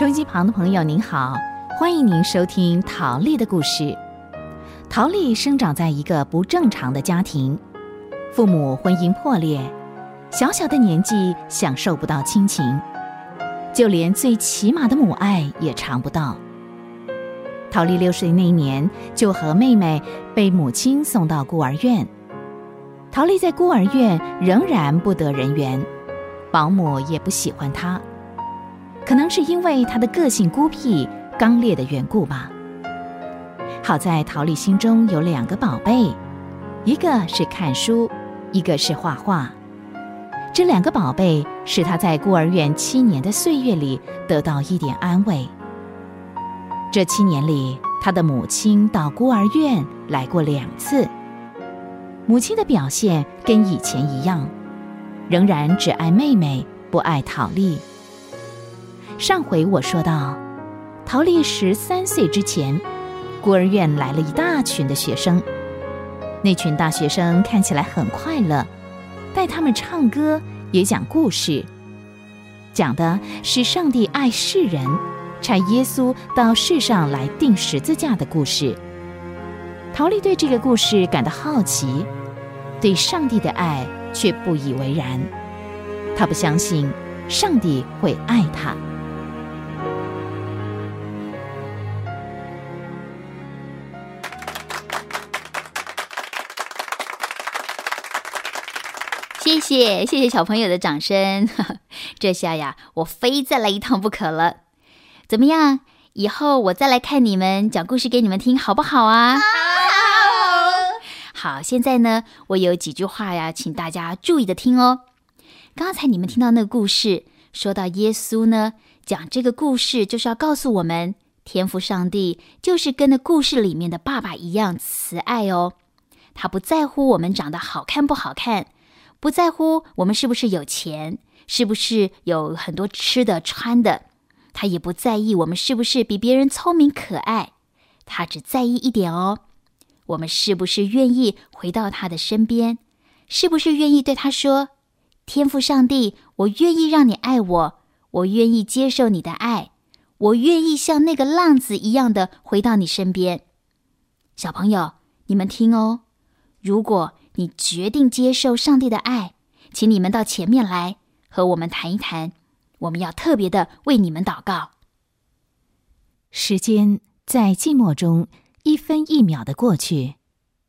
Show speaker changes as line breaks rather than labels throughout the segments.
收音机旁的朋友您好，欢迎您收听陶丽的故事。陶丽生长在一个不正常的家庭，父母婚姻破裂，小小的年纪享受不到亲情，就连最起码的母爱也尝不到。陶丽六岁那年，就和妹妹被母亲送到孤儿院。陶丽在孤儿院仍然不得人缘，保姆也不喜欢她，可能是因为他的个性孤僻、刚烈的缘故吧。好在陶丽心中有两个宝贝，一个是看书，一个是画画。这两个宝贝使她在孤儿院七年的岁月里得到一点安慰。这七年里，他的母亲到孤儿院来过两次。母亲的表现跟以前一样，仍然只爱妹妹，不爱陶丽。上回我说到，陶丽十三岁之前，孤儿院来了一大群的学生。那群大学生看起来很快乐，带他们唱歌，也讲故事，讲的是上帝爱世人。差耶稣到世上来钉十字架的故事，陶丽对这个故事感到好奇，对上帝的爱却不以为然。他不相信上帝会爱他。
谢谢谢谢小朋友的掌声，这下呀，我非再来一趟不可了。怎么样？以后我再来看你们讲故事给你们听，好不好啊？
好。
好，现在呢，我有几句话呀，请大家注意的听哦。刚才你们听到那个故事，说到耶稣呢，讲这个故事就是要告诉我们，天赋上帝就是跟那故事里面的爸爸一样慈爱哦。他不在乎我们长得好看不好看，不在乎我们是不是有钱，是不是有很多吃的穿的。他也不在意我们是不是比别人聪明可爱，他只在意一点哦，我们是不是愿意回到他的身边，是不是愿意对他说：“天赋上帝，我愿意让你爱我，我愿意接受你的爱，我愿意像那个浪子一样的回到你身边。”小朋友，你们听哦，如果你决定接受上帝的爱，请你们到前面来和我们谈一谈。我们要特别的为你们祷告。
时间在静默中一分一秒的过去，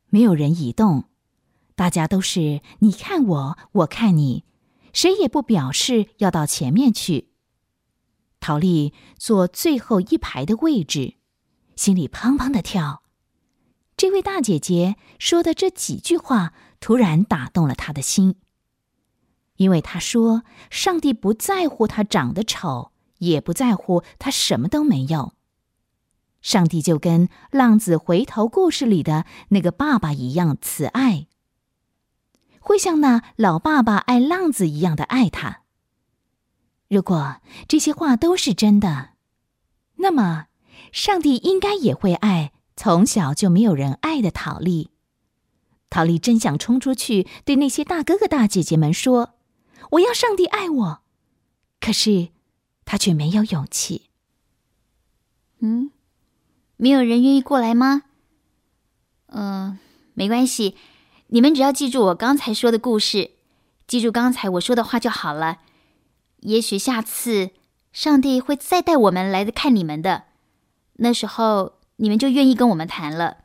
没有人移动，大家都是你看我，我看你，谁也不表示要到前面去。陶丽坐最后一排的位置，心里砰砰的跳。这位大姐姐说的这几句话，突然打动了她的心。因为他说，上帝不在乎他长得丑，也不在乎他什么都没有。上帝就跟浪子回头故事里的那个爸爸一样慈爱，会像那老爸爸爱浪子一样的爱他。如果这些话都是真的，那么上帝应该也会爱从小就没有人爱的陶丽。陶丽真想冲出去对那些大哥哥大姐姐们说。我要上帝爱我，可是他却没有勇气。
嗯，没有人愿意过来吗？嗯，没关系，你们只要记住我刚才说的故事，记住刚才我说的话就好了。也许下次上帝会再带我们来看你们的，那时候你们就愿意跟我们谈了。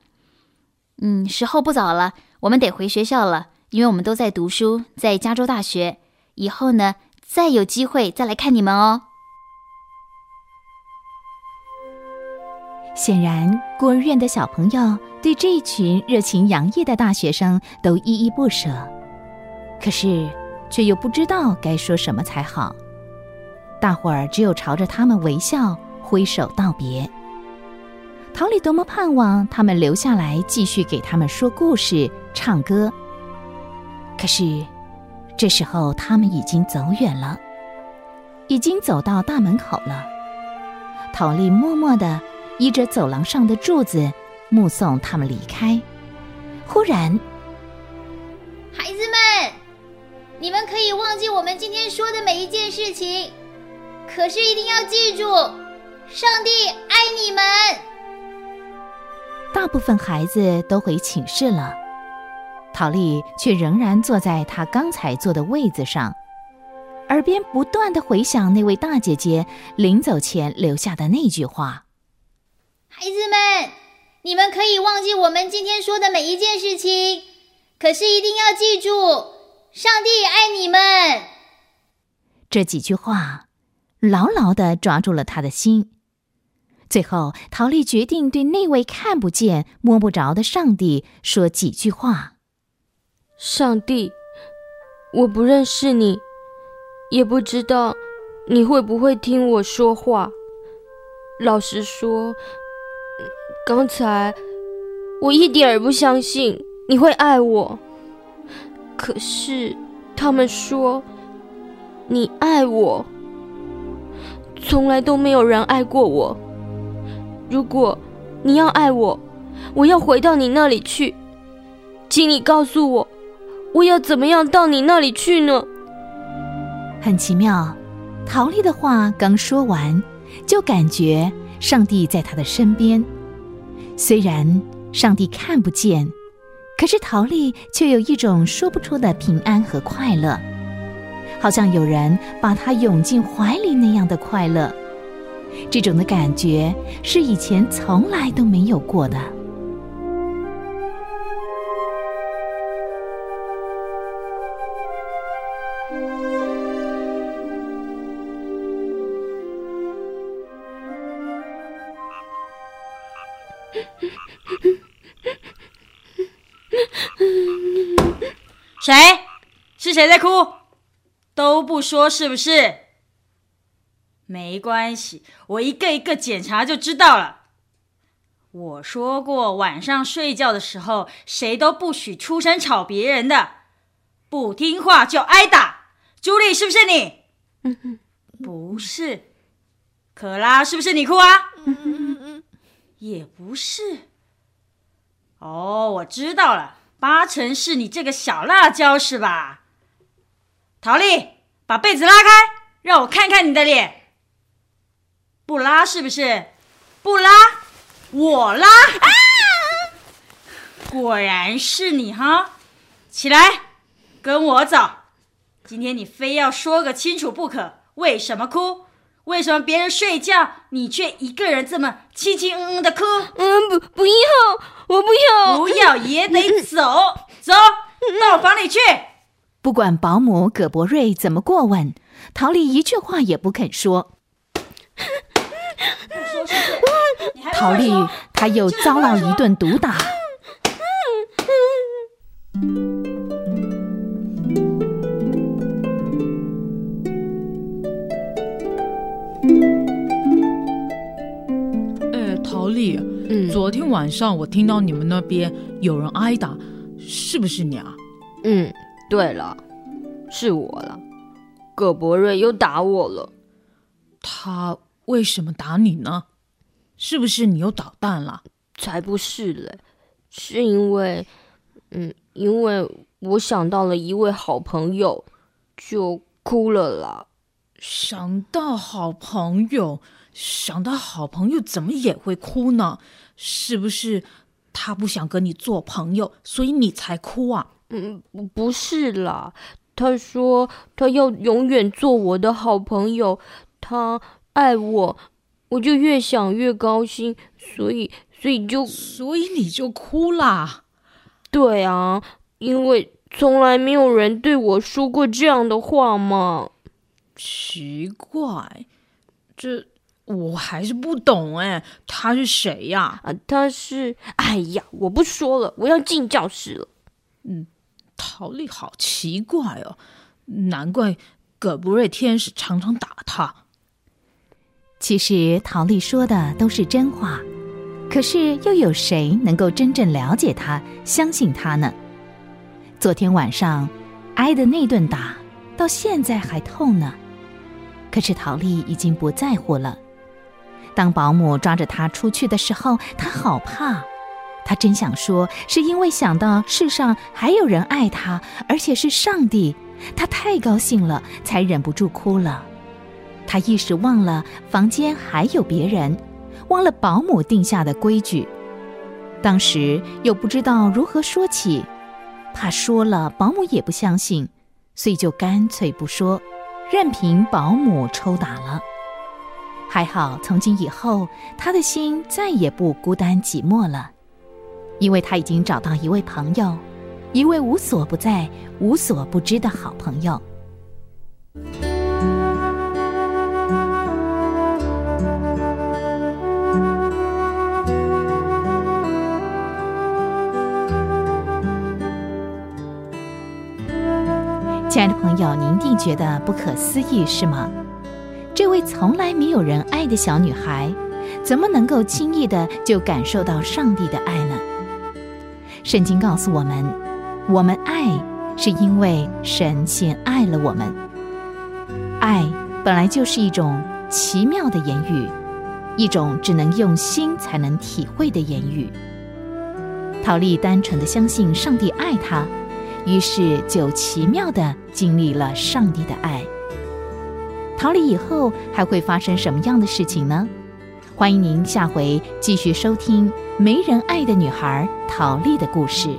嗯，时候不早了，我们得回学校了，因为我们都在读书，在加州大学。以后呢，再有机会再来看你们哦。
显然，孤儿院的小朋友对这群热情洋溢的大学生都依依不舍，可是却又不知道该说什么才好。大伙儿只有朝着他们微笑，挥手道别。桃李多么盼望他们留下来继续给他们说故事、唱歌，可是。这时候，他们已经走远了，已经走到大门口了。陶丽默默地依着走廊上的柱子，目送他们离开。忽然，
孩子们，你们可以忘记我们今天说的每一件事情，可是一定要记住，上帝爱你们。
大部分孩子都回寝室了，陶丽却仍然坐在她刚才坐的位子上，耳边不断的回响那位大姐姐临走前留下的那句话：“
孩子们，你们可以忘记我们今天说的每一件事情，可是一定要记住，上帝爱你们。”
这几句话牢牢的抓住了他的心。最后，陶丽决定对那位看不见、摸不着的上帝说几句话：“
上帝，我不认识你，也不知道你会不会听我说话。老实说，刚才我一点儿不相信你会爱我。可是他们说你爱我，从来都没有人爱过我。”如果你要爱我，我要回到你那里去，请你告诉我，我要怎么样到你那里去呢？
很奇妙，陶丽的话刚说完，就感觉上帝在她的身边。虽然上帝看不见，可是陶丽却有一种说不出的平安和快乐，好像有人把她拥进怀里那样的快乐。这种的感觉是以前从来都没有过的。
谁？是谁在哭？都不说是不是？没关系，我一个一个检查就知道了。我说过，晚上睡觉的时候，谁都不许出声吵别人的，不听话就挨打。朱莉，是不是你？不是。可拉，是不是你哭啊？也不是。哦，我知道了，八成是你这个小辣椒，是吧？陶丽，把被子拉开，让我看看你的脸。不拉是不是？不拉，我拉。啊！果然是你哈！起来，跟我走。今天你非要说个清楚不可。为什么哭？为什么别人睡觉，你却一个人这么轻轻嗯嗯的哭？
嗯，不，不要，我不要，
不要也得走，走到我房里去。
不管保姆葛博瑞怎么过问，陶丽一句话也不肯说。陶丽，他又遭到一顿毒打。
哎，陶丽，昨天晚上我听到你们那边有人挨打，是不是你啊？
嗯，对了，是我了。葛博瑞又打我了。
他为什么打你呢？是不是你又捣蛋了？
才不是嘞，是因为，嗯，因为我想到了一位好朋友，就哭了啦。
想到好朋友，想到好朋友，怎么也会哭呢？是不是他不想跟你做朋友，所以你才哭啊？
嗯，不不是啦，他说他要永远做我的好朋友，他爱我。我就越想越高兴，所以所以就
所以你就哭啦？
对啊，因为从来没有人对我说过这样的话嘛。
奇怪，这我还是不懂哎，他是谁呀？
啊，他是……哎呀，我不说了，我要进教室了。
嗯，陶丽好奇怪哦，难怪葛布瑞天使常常打他。
其实陶丽说的都是真话，可是又有谁能够真正了解她、相信她呢？昨天晚上挨的那顿打，到现在还痛呢。可是陶丽已经不在乎了。当保姆抓着她出去的时候，她好怕。她真想说，是因为想到世上还有人爱她，而且是上帝，她太高兴了，才忍不住哭了。他一时忘了房间还有别人，忘了保姆定下的规矩。当时又不知道如何说起，怕说了保姆也不相信，所以就干脆不说，任凭保姆抽打了。还好，从今以后，他的心再也不孤单寂寞了，因为他已经找到一位朋友，一位无所不在、无所不知的好朋友。亲爱的朋友，您一定觉得不可思议是吗？这位从来没有人爱的小女孩，怎么能够轻易的就感受到上帝的爱呢？圣经告诉我们，我们爱是因为神先爱了我们。爱本来就是一种奇妙的言语，一种只能用心才能体会的言语。陶丽单纯的相信上帝爱她。于是就奇妙的经历了上帝的爱。逃离以后还会发生什么样的事情呢？欢迎您下回继续收听《没人爱的女孩》陶丽的故事。